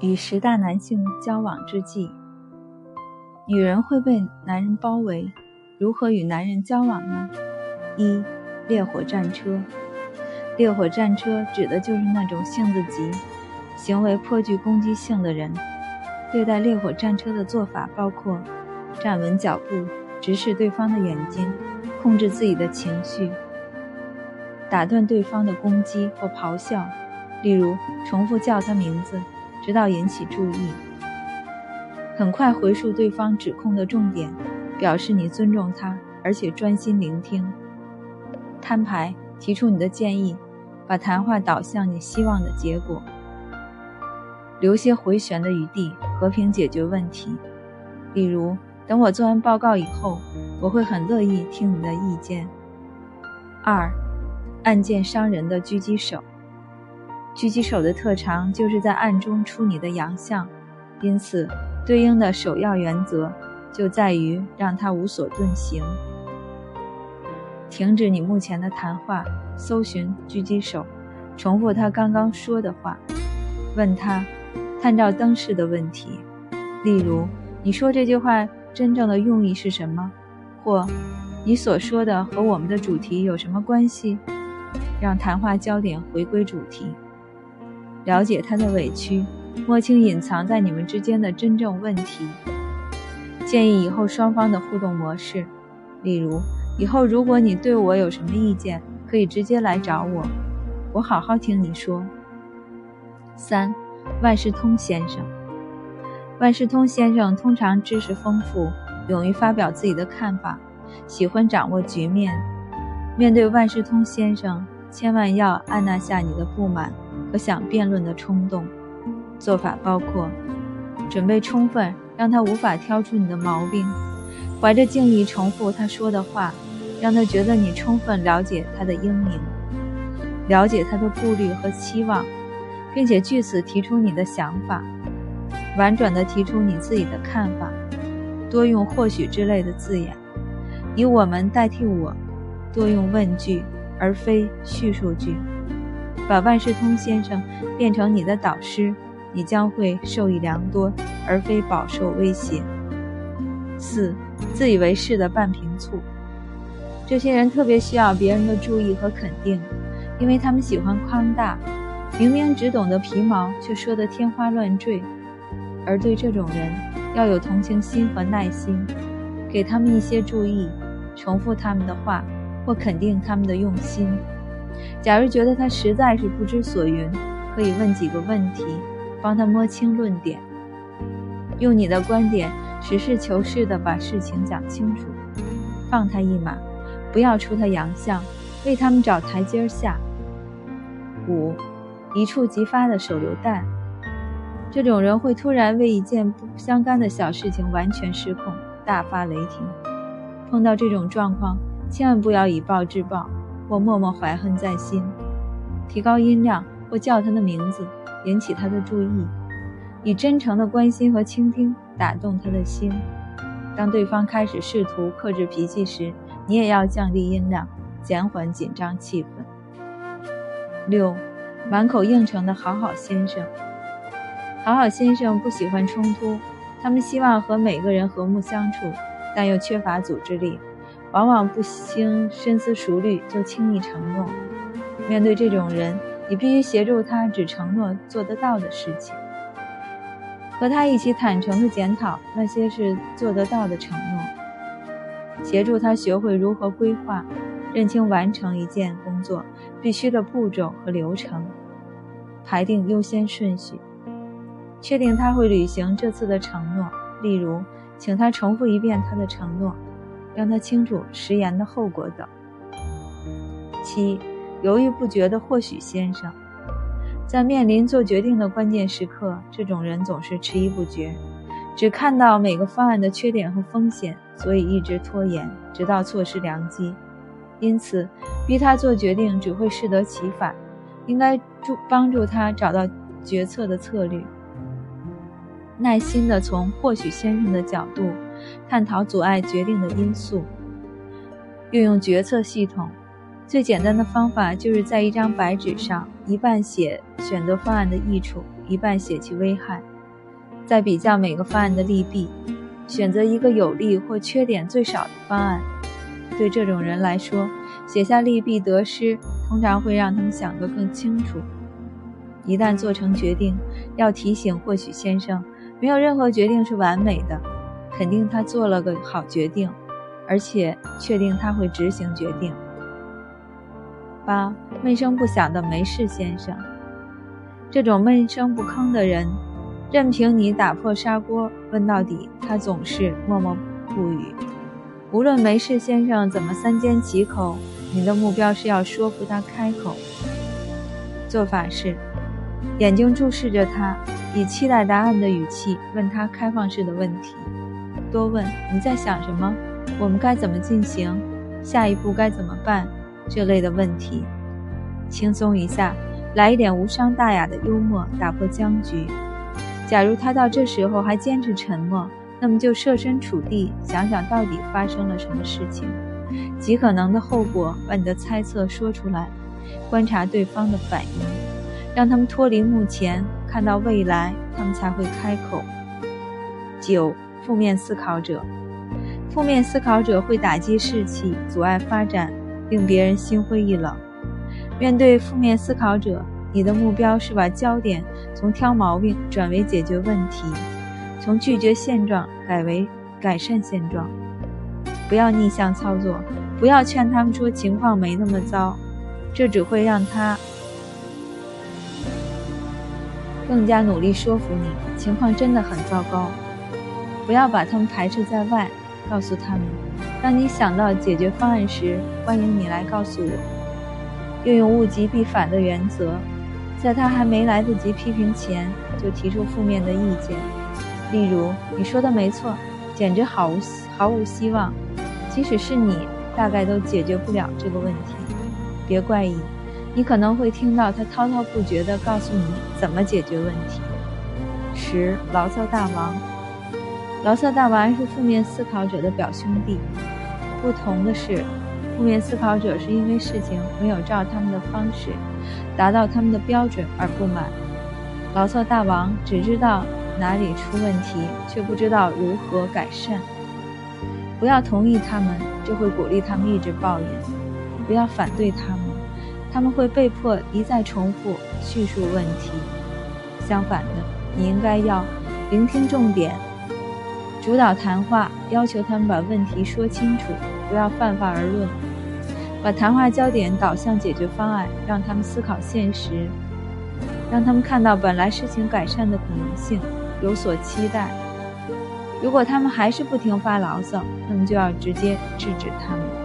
与十大男性交往之际，女人会被男人包围，如何与男人交往呢？一、烈火战车。烈火战车指的就是那种性子急、行为颇具攻击性的人。对待烈火战车的做法包括：站稳脚步，直视对方的眼睛，控制自己的情绪，打断对方的攻击或咆哮，例如重复叫他名字。直到引起注意，很快回述对方指控的重点，表示你尊重他，而且专心聆听。摊牌，提出你的建议，把谈话导向你希望的结果，留些回旋的余地，和平解决问题。例如，等我做完报告以后，我会很乐意听你的意见。二，暗箭伤人的狙击手。狙击手的特长就是在暗中出你的洋相，因此对应的首要原则就在于让他无所遁形。停止你目前的谈话，搜寻狙击手，重复他刚刚说的话，问他探照灯式的问题，例如你说这句话真正的用意是什么，或你所说的和我们的主题有什么关系，让谈话焦点回归主题。了解他的委屈，摸清隐藏在你们之间的真正问题。建议以后双方的互动模式，例如，以后如果你对我有什么意见，可以直接来找我，我好好听你说。三，万事通先生。万事通先生通常知识丰富，勇于发表自己的看法，喜欢掌握局面。面对万事通先生，千万要按捺下你的不满。和想辩论的冲动，做法包括：准备充分，让他无法挑出你的毛病；怀着敬意重复他说的话，让他觉得你充分了解他的英明，了解他的顾虑和期望，并且据此提出你的想法，婉转地提出你自己的看法，多用或许之类的字眼，以我们代替我，多用问句而非叙述句。把万事通先生变成你的导师，你将会受益良多，而非饱受威胁。四，自以为是的半瓶醋。这些人特别需要别人的注意和肯定，因为他们喜欢宽大，明明只懂得皮毛，却说得天花乱坠。而对这种人，要有同情心和耐心，给他们一些注意，重复他们的话，或肯定他们的用心。假如觉得他实在是不知所云，可以问几个问题，帮他摸清论点，用你的观点实事求是地把事情讲清楚，放他一马，不要出他洋相，为他们找台阶下。五，一触即发的手榴弹，这种人会突然为一件不相干的小事情完全失控，大发雷霆。碰到这种状况，千万不要以暴制暴。或默默怀恨在心，提高音量或叫他的名字，引起他的注意，以真诚的关心和倾听打动他的心。当对方开始试图克制脾气时，你也要降低音量，减缓紧张气氛。六，满口应承的好好先生。好好先生不喜欢冲突，他们希望和每个人和睦相处，但又缺乏组织力。往往不经深思熟虑就轻易承诺。面对这种人，你必须协助他只承诺做得到的事情，和他一起坦诚地检讨那些是做得到的承诺，协助他学会如何规划，认清完成一件工作必须的步骤和流程，排定优先顺序，确定他会履行这次的承诺。例如，请他重复一遍他的承诺。让他清楚食言的后果等。七，犹豫不决的或许先生，在面临做决定的关键时刻，这种人总是迟疑不决，只看到每个方案的缺点和风险，所以一直拖延，直到错失良机。因此，逼他做决定只会适得其反，应该助帮助他找到决策的策略，耐心地从或许先生的角度。探讨阻碍决定的因素，运用决策系统。最简单的方法就是在一张白纸上一半写选择方案的益处，一半写其危害，再比较每个方案的利弊，选择一个有利或缺点最少的方案。对这种人来说，写下利弊得失，通常会让他们想得更清楚。一旦做成决定，要提醒或许先生，没有任何决定是完美的，肯定他做了个好决定，而且确定他会执行决定。八闷声不响的没事先生，这种闷声不吭的人，任凭你打破砂锅问到底，他总是默默不语。无论没事先生怎么三缄其口，你的目标是要说服他开口。做法是，眼睛注视着他，以期待答案的语气问他开放式的问题，多问你在想什么，我们该怎么进行，下一步该怎么办。这类的问题，轻松一下，来一点无伤大雅的幽默，打破僵局。假如他到这时候还坚持沉默，那么就设身处地想想到底发生了什么事情，极可能的后果，把你的猜测说出来，观察对方的反应，让他们脱离目前，看到未来，他们才会开口。九，负面思考者，负面思考者会打击士气，阻碍发展。令别人心灰意冷。面对负面思考者，你的目标是把焦点从挑毛病转为解决问题，从拒绝现状改为改善现状。不要逆向操作，不要劝他们说情况没那么糟，这只会让他更加努力说服你情况真的很糟糕。不要把他们排斥在外，告诉他们。当你想到解决方案时，欢迎你来告诉我。运用物极必反的原则，在他还没来得及批评前，就提出负面的意见。例如，你说的没错，简直毫无毫无希望。即使是你，大概都解决不了这个问题。别怪异，你可能会听到他滔滔不绝地告诉你怎么解决问题。十，牢骚大王。牢骚大王是负面思考者的表兄弟，不同的是，负面思考者是因为事情没有照他们的方式达到他们的标准而不满，牢骚大王只知道哪里出问题，却不知道如何改善。不要同意他们，就会鼓励他们一直抱怨；不要反对他们，他们会被迫一再重复叙述问题。相反的，你应该要聆听重点。主导谈话，要求他们把问题说清楚，不要泛泛而论，把谈话焦点导向解决方案，让他们思考现实，让他们看到本来事情改善的可能性，有所期待。如果他们还是不停发牢骚，那么就要直接制止他们。